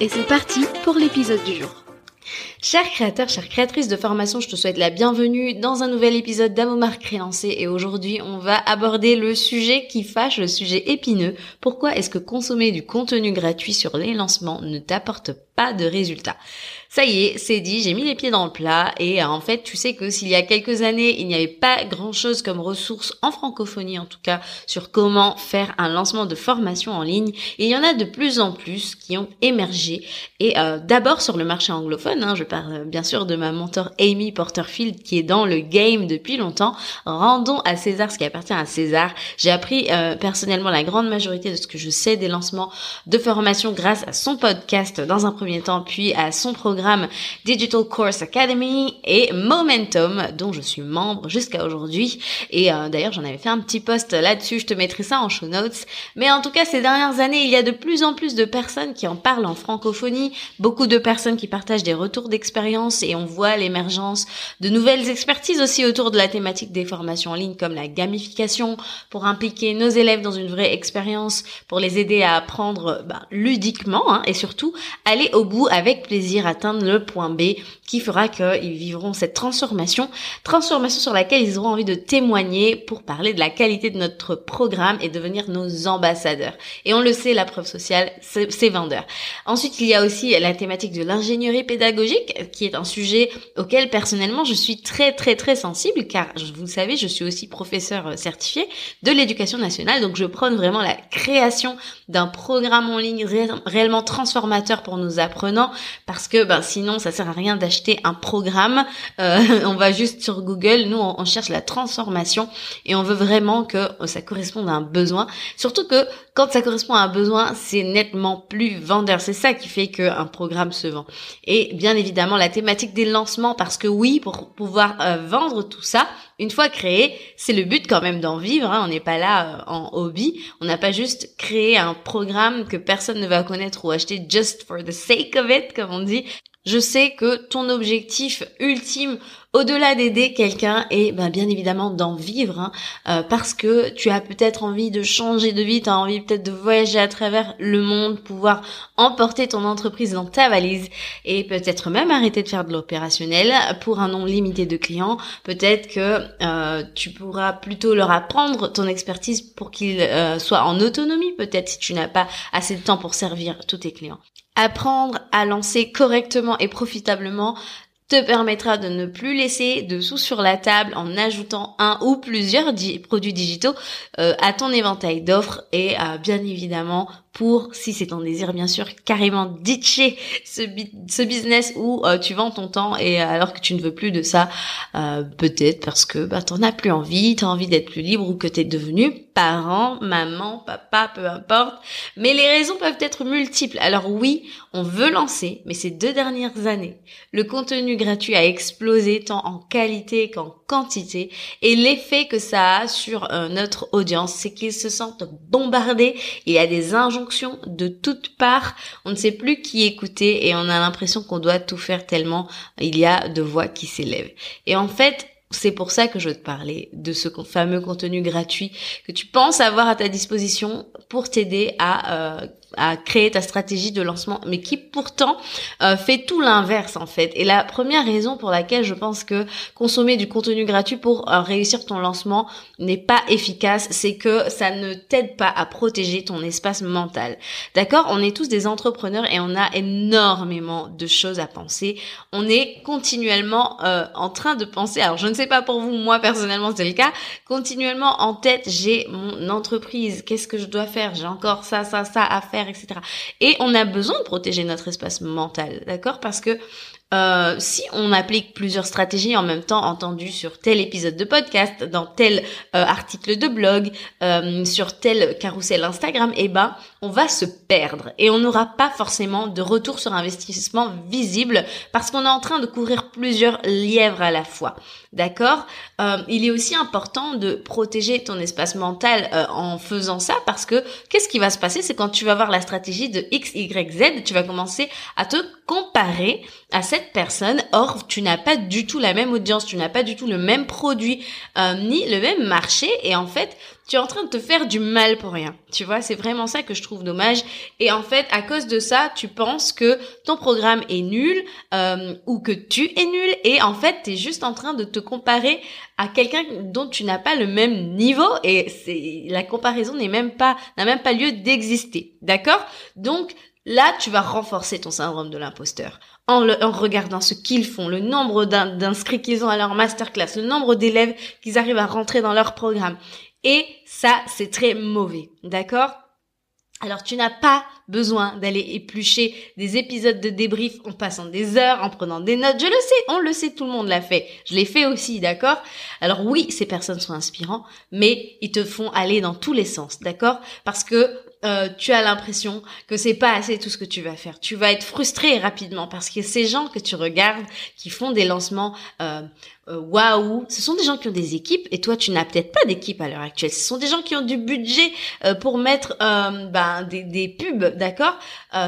et c'est parti pour l'épisode du jour. Chers créateurs, chères créatrices de formation, je te souhaite la bienvenue dans un nouvel épisode d'Amomar Créancé et aujourd'hui on va aborder le sujet qui fâche, le sujet épineux. Pourquoi est-ce que consommer du contenu gratuit sur les lancements ne t'apporte pas de résultats? Ça y est, c'est dit, j'ai mis les pieds dans le plat et euh, en fait, tu sais que s'il y a quelques années, il n'y avait pas grand-chose comme ressources en francophonie en tout cas sur comment faire un lancement de formation en ligne, il y en a de plus en plus qui ont émergé et euh, d'abord sur le marché anglophone, hein, je parle euh, bien sûr de ma mentor Amy Porterfield qui est dans le game depuis longtemps. Rendons à César ce qui appartient à César. J'ai appris personnellement la grande majorité de ce que je sais des lancements de formation grâce à son podcast dans un premier temps, puis à son programme Digital Course Academy et Momentum, dont je suis membre jusqu'à aujourd'hui. Et euh, d'ailleurs, j'en avais fait un petit post là-dessus, je te mettrai ça en show notes. Mais en tout cas, ces dernières années, il y a de plus en plus de personnes qui en parlent en francophonie, beaucoup de personnes qui partagent des retours d'expérience et on voit l'émergence de nouvelles expertises aussi autour de la thématique des formations en ligne comme la gamification pour impliquer nos élèves dans une vraie expérience, pour les aider à apprendre bah, ludiquement hein, et surtout aller au bout avec plaisir, atteindre le point B qui fera qu'ils vivront cette transformation, transformation sur laquelle ils auront envie de témoigner pour parler de la qualité de notre programme et devenir nos ambassadeurs. Et on le sait, la preuve sociale, c'est vendeur. Ensuite, il y a aussi la thématique de l'ingénierie pédagogique, qui est un sujet auquel personnellement je suis très très très sensible, car vous le savez, je suis aussi professeur euh, certifié de l'éducation nationale, donc je prône vraiment la création d'un programme en ligne réellement transformateur pour nos apprenants, parce que ben, sinon ça sert à rien d'acheter un programme. Euh, on va juste sur Google, nous on, cherche la transformation et on veut vraiment que ça corresponde à un besoin. Surtout que quand ça correspond à un besoin, c'est nettement plus vendeur. C'est ça qui fait qu'un programme se vend. Et bien évidemment la thématique des lancements, parce que oui, pour pouvoir euh, vendre tout ça, une fois créé, c'est le but quand même d'en vivre. Hein. On n'est pas là euh, en hobby. On n'a pas juste créé un programme que personne ne va connaître ou acheter just for the sake of it, comme on dit. Je sais que ton objectif ultime, au-delà d'aider quelqu'un, est ben, bien évidemment d'en vivre, hein, euh, parce que tu as peut-être envie de changer de vie, tu as envie peut-être de voyager à travers le monde, pouvoir emporter ton entreprise dans ta valise et peut-être même arrêter de faire de l'opérationnel pour un nombre limité de clients. Peut-être que euh, tu pourras plutôt leur apprendre ton expertise pour qu'ils euh, soient en autonomie, peut-être si tu n'as pas assez de temps pour servir tous tes clients. Apprendre à lancer correctement et profitablement te permettra de ne plus laisser de sous sur la table en ajoutant un ou plusieurs produits digitaux euh, à ton éventail d'offres et euh, bien évidemment pour, si c'est ton désir bien sûr, carrément ditcher ce, ce business où euh, tu vends ton temps et alors que tu ne veux plus de ça, euh, peut-être parce que bah, t'en as plus envie, t'as envie d'être plus libre ou que t'es devenu parent, maman, papa, peu importe. Mais les raisons peuvent être multiples. Alors oui, on veut lancer, mais ces deux dernières années, le contenu gratuit a explosé tant en qualité qu'en et l'effet que ça a sur euh, notre audience, c'est qu'ils se sentent bombardés, il y a des injonctions de toutes parts. On ne sait plus qui écouter et on a l'impression qu'on doit tout faire tellement il y a de voix qui s'élèvent. Et en fait, c'est pour ça que je veux te parler de ce fameux contenu gratuit que tu penses avoir à ta disposition pour t'aider à euh, à créer ta stratégie de lancement, mais qui pourtant euh, fait tout l'inverse en fait. Et la première raison pour laquelle je pense que consommer du contenu gratuit pour euh, réussir ton lancement n'est pas efficace, c'est que ça ne t'aide pas à protéger ton espace mental. D'accord? On est tous des entrepreneurs et on a énormément de choses à penser. On est continuellement euh, en train de penser. Alors je ne sais pas pour vous, moi personnellement c'est le cas. Continuellement en tête, j'ai mon entreprise. Qu'est-ce que je dois faire? J'ai encore ça, ça, ça à faire etc. Et on a besoin de protéger notre espace mental, d'accord? Parce que euh, si on applique plusieurs stratégies en même temps entendu sur tel épisode de podcast, dans tel euh, article de blog, euh, sur tel carrousel Instagram, eh ben, on va se perdre et on n'aura pas forcément de retour sur investissement visible parce qu'on est en train de courir plusieurs lièvres à la fois. D'accord? Il est aussi important de protéger ton espace mental en faisant ça parce que qu'est-ce qui va se passer? C'est quand tu vas voir la stratégie de X, Y, Z, tu vas commencer à te comparer à cette personne. Or, tu n'as pas du tout la même audience, tu n'as pas du tout le même produit, euh, ni le même marché. Et en fait, tu es en train de te faire du mal pour rien. Tu vois, c'est vraiment ça que je trouve dommage. Et en fait, à cause de ça, tu penses que ton programme est nul euh, ou que tu es nul. Et en fait, tu es juste en train de te comparer à quelqu'un dont tu n'as pas le même niveau. Et la comparaison n'est même pas n'a même pas lieu d'exister. D'accord? Donc Là, tu vas renforcer ton syndrome de l'imposteur en, regardant ce qu'ils font, le nombre d'inscrits qu'ils ont à leur masterclass, le nombre d'élèves qu'ils arrivent à rentrer dans leur programme. Et ça, c'est très mauvais. D'accord? Alors tu n'as pas besoin d'aller éplucher des épisodes de débrief en passant des heures, en prenant des notes. Je le sais, on le sait, tout le monde l'a fait. Je l'ai fait aussi, d'accord? Alors oui, ces personnes sont inspirants, mais ils te font aller dans tous les sens, d'accord? Parce que euh, tu as l'impression que c'est pas assez tout ce que tu vas faire. Tu vas être frustré rapidement parce que ces gens que tu regardes qui font des lancements euh, euh, waouh, ce sont des gens qui ont des équipes et toi tu n'as peut-être pas d'équipe à l'heure actuelle. Ce sont des gens qui ont du budget euh, pour mettre euh, ben, des, des pubs, d'accord?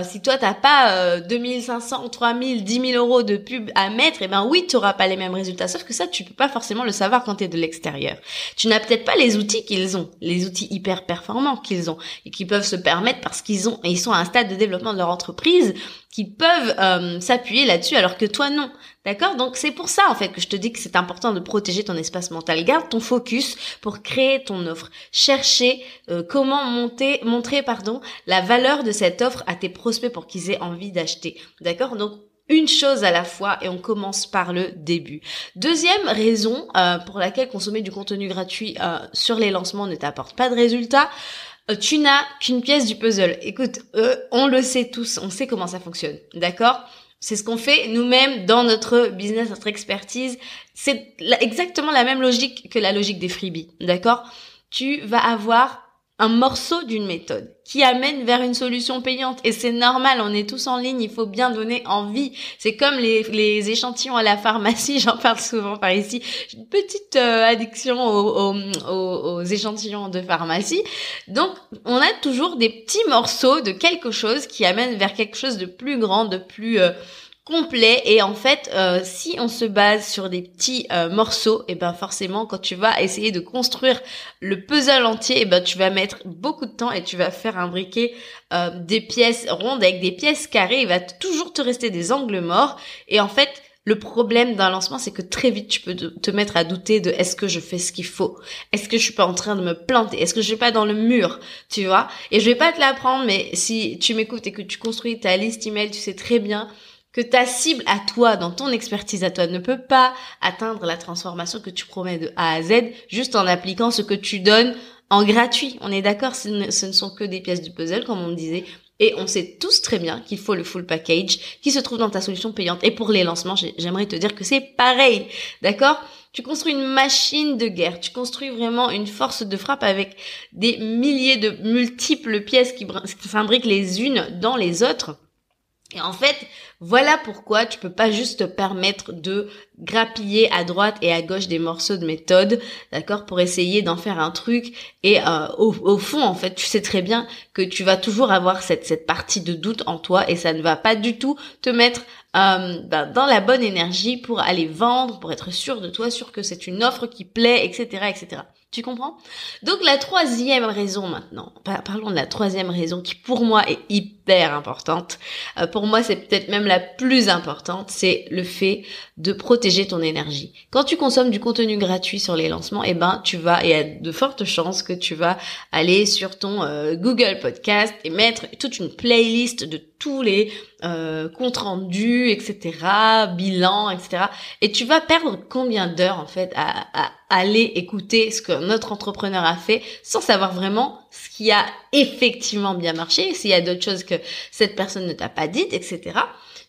Si toi t'as pas 2500, 3000, 10 000 euros de pubs à mettre, et eh ben oui, tu auras pas les mêmes résultats. Sauf que ça, tu peux pas forcément le savoir quand tu es de l'extérieur. Tu n'as peut-être pas les outils qu'ils ont, les outils hyper performants qu'ils ont et qui peuvent se permettre parce qu'ils ont, et ils sont à un stade de développement de leur entreprise qui peuvent euh, s'appuyer là-dessus alors que toi non. D'accord? Donc c'est pour ça en fait que je te dis que c'est important de protéger ton espace mental. Garde ton focus pour créer ton offre. Chercher euh, comment monter montrer pardon la valeur de cette offre à tes prospects pour qu'ils aient envie d'acheter. D'accord? Donc une chose à la fois et on commence par le début. Deuxième raison euh, pour laquelle consommer du contenu gratuit sur les lancements ne t'apporte pas de résultats, euh, tu n'as qu'une pièce du puzzle. Écoute, euh, on le sait tous, on sait comment ça fonctionne, d'accord? C'est ce qu'on fait nous-mêmes dans notre business, notre expertise. C'est exactement la même logique que la logique des freebies, d'accord? Tu vas avoir un morceau d'une méthode qui amène vers une solution payante. Et c'est normal, on est tous en ligne, il faut bien donner envie. C'est comme les, les, échantillons à la pharmacie, j'en parle souvent par ici. J'ai une petite euh, addiction aux, aux, aux, échantillons de pharmacie. Donc, on a toujours des petits morceaux de quelque chose qui amène vers quelque chose de plus grand, de plus... Euh, complet. Et en fait euh, si on se base sur des petits euh, morceaux et ben forcément quand tu vas essayer de construire le puzzle entier et ben tu vas mettre beaucoup de temps et tu vas faire imbriquer euh, des pièces rondes avec des pièces carrées. Il va toujours te rester des angles morts. Et en fait le problème d'un lancement, c'est que très vite tu peux te mettre à douter de est-ce que je fais ce qu'il faut? Est-ce que je suis pas en train de me planter? Est-ce que je suis pas dans le mur? Tu vois? Et je vais pas te l'apprendre, mais si tu m'écoutes et que tu construis ta liste email, tu sais très bien que ta cible à toi, dans ton expertise à toi, ne peut pas atteindre la transformation que tu promets de A à Z juste en appliquant ce que tu donnes en gratuit. On est d'accord, ce, ne, sont que des pièces du puzzle, comme on disait. Et on sait tous très bien qu'il faut le full package qui se trouve dans ta solution payante. Et pour les lancements, j'aimerais te dire que c'est pareil. D'accord? Tu construis une machine de guerre. Tu construis vraiment une force de frappe avec des milliers de multiples pièces qui s'imbriquent les unes dans les autres et en fait, voilà pourquoi tu peux pas juste te permettre de grappiller à droite et à gauche des morceaux de méthode, d'accord, pour essayer d'en faire un truc. Et euh, au, fond, en fait, tu sais très bien que tu vas toujours avoir cette, cette partie de doute en toi et ça ne va pas du tout te mettre euh, ben, dans la bonne énergie pour aller vendre, pour être sûr de toi, sûr que c'est une offre qui plaît, etc., etc. Tu comprends? Donc la troisième raison maintenant, parlons de la troisième raison qui pour moi est hyper importante. Euh, pour moi c'est peut-être même la plus importante, c'est le fait de protéger ton énergie. Quand tu consommes du contenu gratuit sur les lancements, eh ben tu vas, et il y a de fortes chances que tu vas aller sur ton euh, Google Podcast et mettre toute une playlist de tous les euh, comptes rendus, etc., bilan, etc. Et tu vas perdre combien d'heures en fait à, à, aller écouter ce que notre entrepreneur a fait sans savoir vraiment ce qui a effectivement bien marché, s'il y a d'autres choses que cette personne ne t'a pas dites, etc.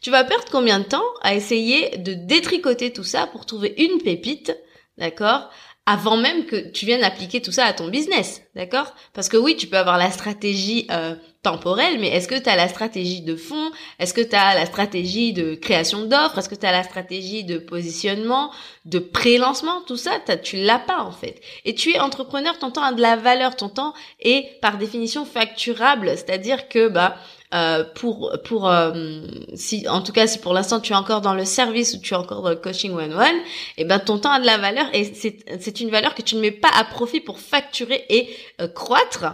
Tu vas perdre combien de temps à essayer de détricoter tout ça pour trouver une pépite, d'accord avant même que tu viennes appliquer tout ça à ton business, d'accord? Parce que oui, tu peux avoir la stratégie euh, temporelle, mais est-ce que tu as la stratégie de fond? Est-ce que tu as la stratégie de création d'offres? Est-ce que tu as la stratégie de positionnement, de pré-lancement? Tout ça, tu l'as pas en fait. Et tu es entrepreneur, ton temps a de la valeur, ton temps est par définition facturable, c'est-à-dire que bah euh, pour pour euh, si en tout cas si pour l'instant tu es encore dans le service ou tu es encore dans le coaching one one et eh ben ton temps a de la valeur et c'est c'est une valeur que tu ne mets pas à profit pour facturer et euh, croître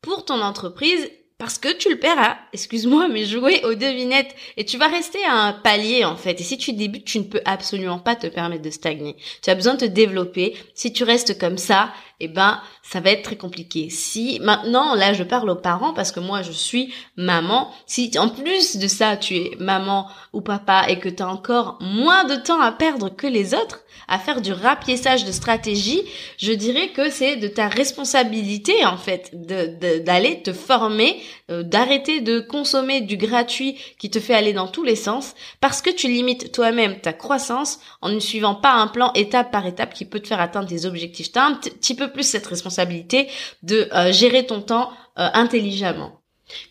pour ton entreprise parce que tu le perds à, excuse-moi, mais jouer aux devinettes. Et tu vas rester à un palier, en fait. Et si tu débutes, tu ne peux absolument pas te permettre de stagner. Tu as besoin de te développer. Si tu restes comme ça, eh ben, ça va être très compliqué. Si, maintenant, là, je parle aux parents parce que moi, je suis maman. Si, en plus de ça, tu es maman ou papa et que tu as encore moins de temps à perdre que les autres, à faire du rapiessage de stratégie, je dirais que c'est de ta responsabilité en fait d'aller te former, euh, d'arrêter de consommer du gratuit qui te fait aller dans tous les sens parce que tu limites toi-même ta croissance en ne suivant pas un plan étape par étape qui peut te faire atteindre tes objectifs. Tu as un petit peu plus cette responsabilité de euh, gérer ton temps euh, intelligemment.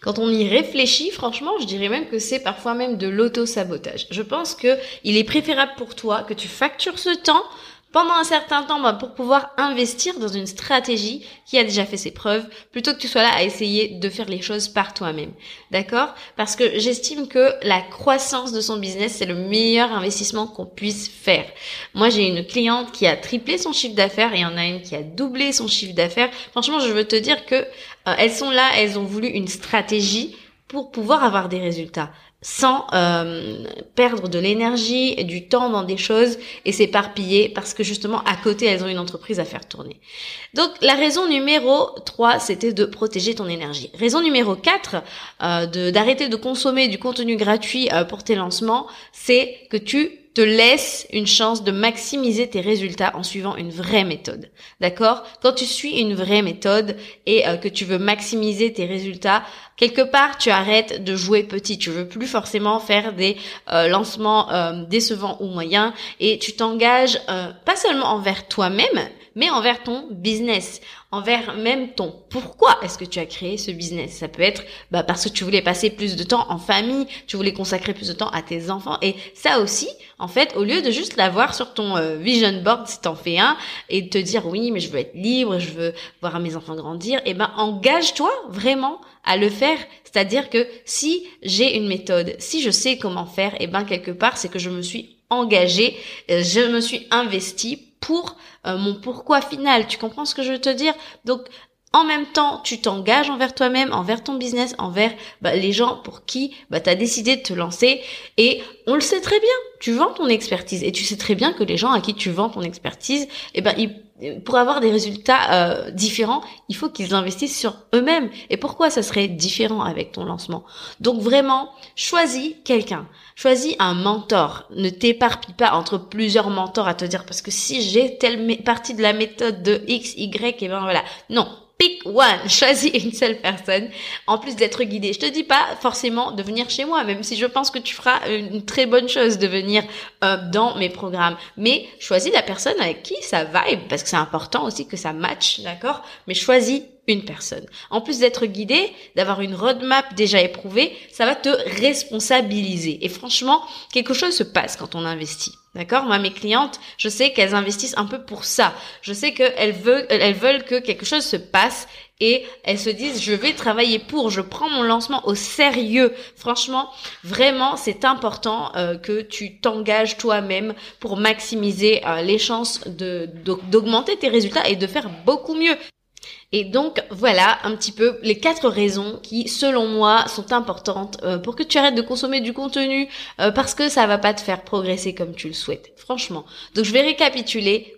Quand on y réfléchit, franchement, je dirais même que c'est parfois même de l'auto-sabotage. Je pense que il est préférable pour toi que tu factures ce temps pendant un certain temps bah, pour pouvoir investir dans une stratégie qui a déjà fait ses preuves plutôt que tu sois là à essayer de faire les choses par toi-même. D'accord? Parce que j'estime que la croissance de son business, c'est le meilleur investissement qu'on puisse faire. Moi, j'ai une cliente qui a triplé son chiffre d'affaires et il y en a une qui a doublé son chiffre d'affaires. Franchement, je veux te dire que euh, elles sont là, elles ont voulu une stratégie pour pouvoir avoir des résultats sans euh, perdre de l'énergie, du temps dans des choses et s'éparpiller parce que justement à côté elles ont une entreprise à faire tourner. Donc la raison numéro 3 c'était de protéger ton énergie. Raison numéro 4 euh, d'arrêter de, consommer du contenu gratuit euh, pour tes lancements c'est que tu te laisse une chance de maximiser tes résultats en suivant une vraie méthode. D'accord? Quand tu suis une vraie méthode et euh, que tu veux maximiser tes résultats, quelque part tu arrêtes de jouer petit. Tu veux plus forcément faire des euh, lancements euh, décevants ou moyens. Et tu t'engages pas seulement envers toi-même, mais envers ton business, envers même ton pourquoi est-ce que tu as créé ce business. Ça peut être bah, parce que tu voulais passer plus de temps en famille, tu voulais consacrer plus de temps à tes enfants. Et ça aussi, en fait, au lieu de juste l'avoir sur ton euh, vision board si t'en fais un et te dire oui, mais je veux être libre, je veux voir mes enfants grandir, eh ben engage-toi vraiment à le faire. C'est-à-dire que si j'ai une méthode, si je sais comment faire, eh ben quelque part, c'est que je me suis engagée, euh, je me suis investie pour euh, mon pourquoi final. Tu comprends ce que je veux te dire? Donc en même temps, tu t'engages envers toi-même, envers ton business, envers bah, les gens pour qui bah, tu as décidé de te lancer. Et on le sait très bien, tu vends ton expertise. Et tu sais très bien que les gens à qui tu vends ton expertise, eh ben, pour avoir des résultats euh, différents, il faut qu'ils investissent sur eux-mêmes. Et pourquoi ça serait différent avec ton lancement? Donc vraiment, choisis quelqu'un. Choisis un mentor. Ne t'éparpille pas entre plusieurs mentors à te dire parce que si j'ai telle partie de la méthode de X, Y, et ben voilà. Non, pick one, choisis une seule personne, en plus d'être guidé. Je te dis pas forcément de venir chez moi, même si je pense que tu feras une très bonne chose de venir euh, dans mes programmes. Mais choisis la personne avec qui ça vibe, parce que c'est important aussi que ça match, d'accord? Mais choisis une personne. En plus d'être guidé, d'avoir une roadmap déjà éprouvée, ça va te responsabiliser. Et franchement, quelque chose se passe quand on investit. D'accord? Moi, mes clientes, je sais qu'elles investissent un peu pour ça. Je sais qu'elles veulent, que quelque chose se passe et elles se disent je vais travailler pour, je prends mon lancement au sérieux. Franchement, vraiment, c'est important euh, que tu t'engages toi-même pour maximiser euh, les chances d'augmenter tes résultats et de faire beaucoup mieux. Et donc voilà un petit peu les quatre raisons qui, selon moi, sont importantes euh, pour que tu arrêtes de consommer du contenu euh, parce que ça va pas te faire progresser comme tu le souhaites. Franchement. Donc je vais récapituler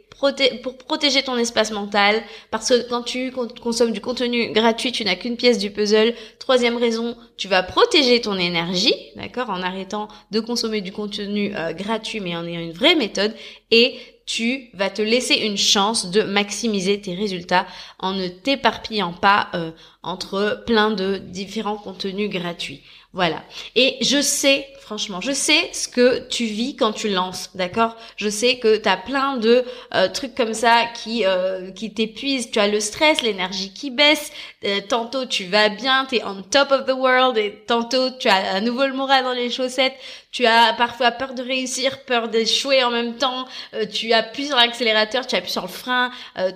pour protéger ton espace mental, parce que quand tu consommes du contenu gratuit, tu n'as qu'une pièce du puzzle. Troisième raison, tu vas protéger ton énergie, d'accord, en arrêtant de consommer du contenu euh, gratuit, mais en ayant une vraie méthode. Et tu vas te laisser une chance de maximiser tes résultats en ne t'éparpillant pas euh, entre plein de différents contenus gratuits. Voilà. Et je sais, franchement, je sais ce que tu vis quand tu lances, d'accord? Je sais que tu as plein de euh, trucs comme ça qui euh, qui t'épuisent, tu as le stress, l'énergie qui baisse, euh, tantôt tu vas bien, tu es on top of the world et tantôt tu as à nouveau le moral dans les chaussettes, tu as parfois peur de réussir, peur d'échouer en même temps, tu appuies sur l'accélérateur, tu appuies sur le frein,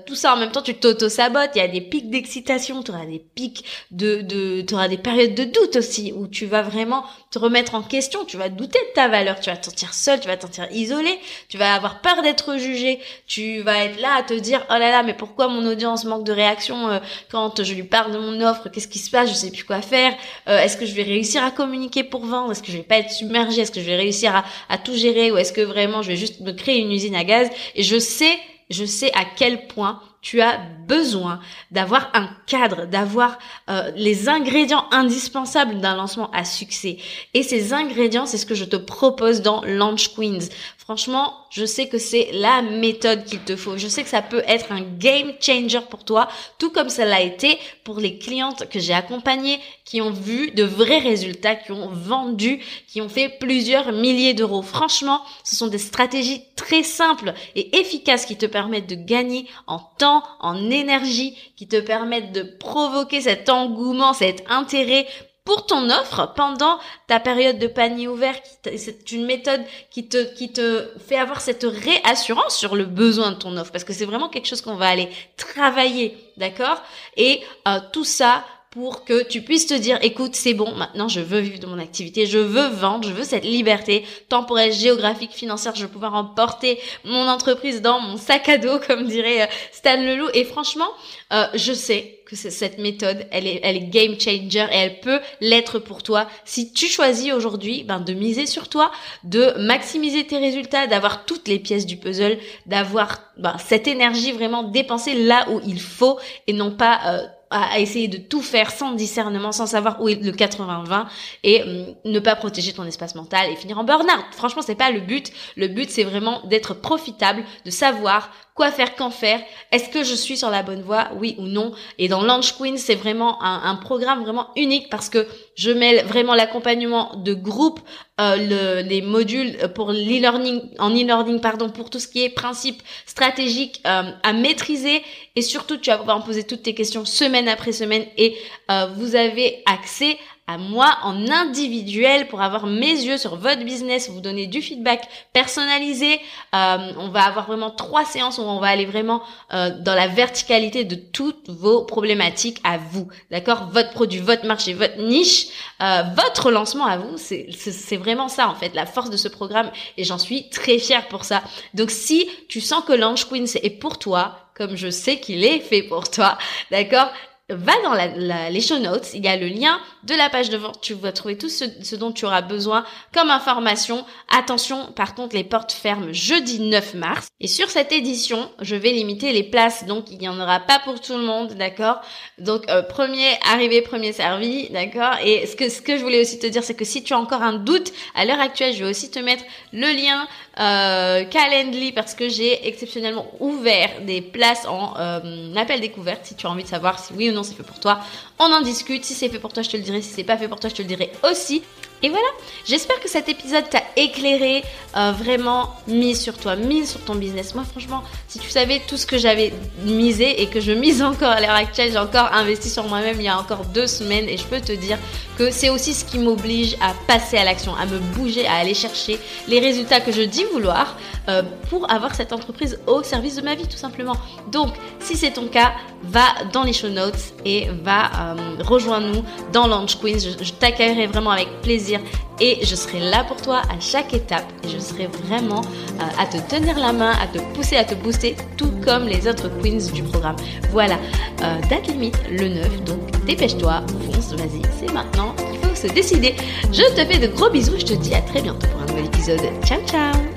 tout ça en même temps, tu t'auto-sabotes, il y a des pics d'excitation, tu auras des pics de, de tu auras des périodes de doute aussi où tu tu vas vraiment te remettre en question, tu vas douter de ta valeur, tu vas te sentir seul, tu vas te sentir isolé, tu vas avoir peur d'être jugé, tu vas être là à te dire oh là là mais pourquoi mon audience manque de réaction euh, quand je lui parle de mon offre, qu'est-ce qui se passe, je sais plus quoi faire, euh, est-ce que je vais réussir à communiquer pour vendre, est-ce que je vais pas être submergé, est-ce que je vais réussir à, tout gérer ou est-ce que vraiment je vais juste me créer une usine à gaz et je sais je sais à quel point tu as besoin d'avoir un cadre, d'avoir euh, les ingrédients indispensables d'un lancement à succès. Et ces ingrédients, c'est ce que je te propose dans Launch Queens. Franchement, je sais que c'est la méthode qu'il te faut. Je sais que ça peut être un game changer pour toi, tout comme ça l'a été pour les clientes que j'ai accompagnées qui ont vu de vrais résultats, qui ont vendu, qui ont fait plusieurs milliers d'euros. Franchement, ce sont des stratégies très simples et efficaces qui te permettent de gagner en temps, en énergie, qui te permettent de provoquer cet engouement, cet intérêt pour ton offre pendant ta période de panier ouvert. C'est une méthode qui te, qui te fait avoir cette réassurance sur le besoin de ton offre parce que c'est vraiment quelque chose qu'on va aller travailler, d'accord? Et euh, tout ça pour que tu puisses te dire, écoute, c'est bon, maintenant je veux vivre de mon activité, je veux vendre, je veux cette liberté temporelle, géographique, financière, je veux pouvoir emporter mon entreprise dans mon sac à dos, comme dirait euh, Stan Leloup. Et franchement, euh, je sais que cette méthode, elle est, game changer et elle peut l'être pour toi si tu choisis aujourd'hui ben, de miser sur toi, de maximiser tes résultats, d'avoir toutes les pièces du puzzle, d'avoir ben, cette énergie vraiment dépensée là où il faut et non pas euh, à, essayer de tout faire sans discernement, sans savoir où est le 80-20 et hum, ne pas protéger ton espace mental et finir en burn-out. Franchement, c'est pas le but. Le but, c'est vraiment d'être profitable, de savoir quoi faire, quand faire? Est-ce que je suis sur la bonne voie, oui ou non? Et dans Launch Queen, c'est vraiment un, programme vraiment unique parce que je mêle vraiment l'accompagnement de groupe, euh, le, les modules pour l'e-learning, en e-learning pardon, pour tout ce qui est principe stratégique euh, à maîtriser. Et surtout tu vas pouvoir me poser toutes tes questions semaine après semaine et euh, vous avez accès à moi en individuel pour avoir mes yeux sur votre business, vous donner du feedback personnalisé. Euh, on va avoir vraiment trois séances où on va aller vraiment euh, dans la verticalité de toutes vos problématiques à vous. D'accord? Votre produit, votre marché, votre niche, euh, votre lancement à vous, c'est vraiment ça en fait, la force de ce programme et j'en suis très fière pour ça. Donc si tu sens que Launch Queen est pour toi, comme je sais qu'il est fait pour toi, d'accord? Va dans la, les show notes, il y a le lien de la page de vente, tu vas trouver tout ce, dont tu auras besoin comme information. Attention, par contre, les portes ferment jeudi 9 mars. Et sur cette édition, je vais limiter les places, donc il n'y en aura pas pour tout le monde, d'accord? Donc euh, premier arrivé, premier servi, d'accord? Et ce que, ce que je voulais aussi te dire, c'est que si tu as encore un doute, à l'heure actuelle, je vais aussi te mettre le lien euh, Calendly parce que j'ai exceptionnellement ouvert des places en euh, appel découverte si tu as envie de savoir si oui ou non c'est fait pour toi. On en discute. Si c'est fait pour toi, je te le dirai. Si c'est pas fait pour toi, je te le dirai aussi. Et voilà, j'espère que cet épisode t'a éclairé, euh, vraiment mis sur toi, mise sur ton business. Moi, franchement, si tu savais tout ce que j'avais misé et que je mise encore à l'heure actuelle, j'ai encore investi sur moi-même il y a encore deux semaines et je peux te dire que c'est aussi ce qui m'oblige à passer à l'action, à me bouger, à aller chercher les résultats que je dis vouloir euh, pour avoir cette entreprise au service de ma vie, tout simplement. Donc, si c'est ton cas, va dans les show notes et va euh, rejoindre-nous dans Launch Queens. je t'accueillerai vraiment avec plaisir et je serai là pour toi à chaque étape et je serai vraiment euh, à te tenir la main, à te pousser, à te booster, tout comme les autres queens du programme. Voilà, euh, date limite le 9, donc dépêche-toi, fonce, vas-y, c'est maintenant qu'il faut se décider. Je te fais de gros bisous, je te dis à très bientôt pour un nouvel épisode. Ciao ciao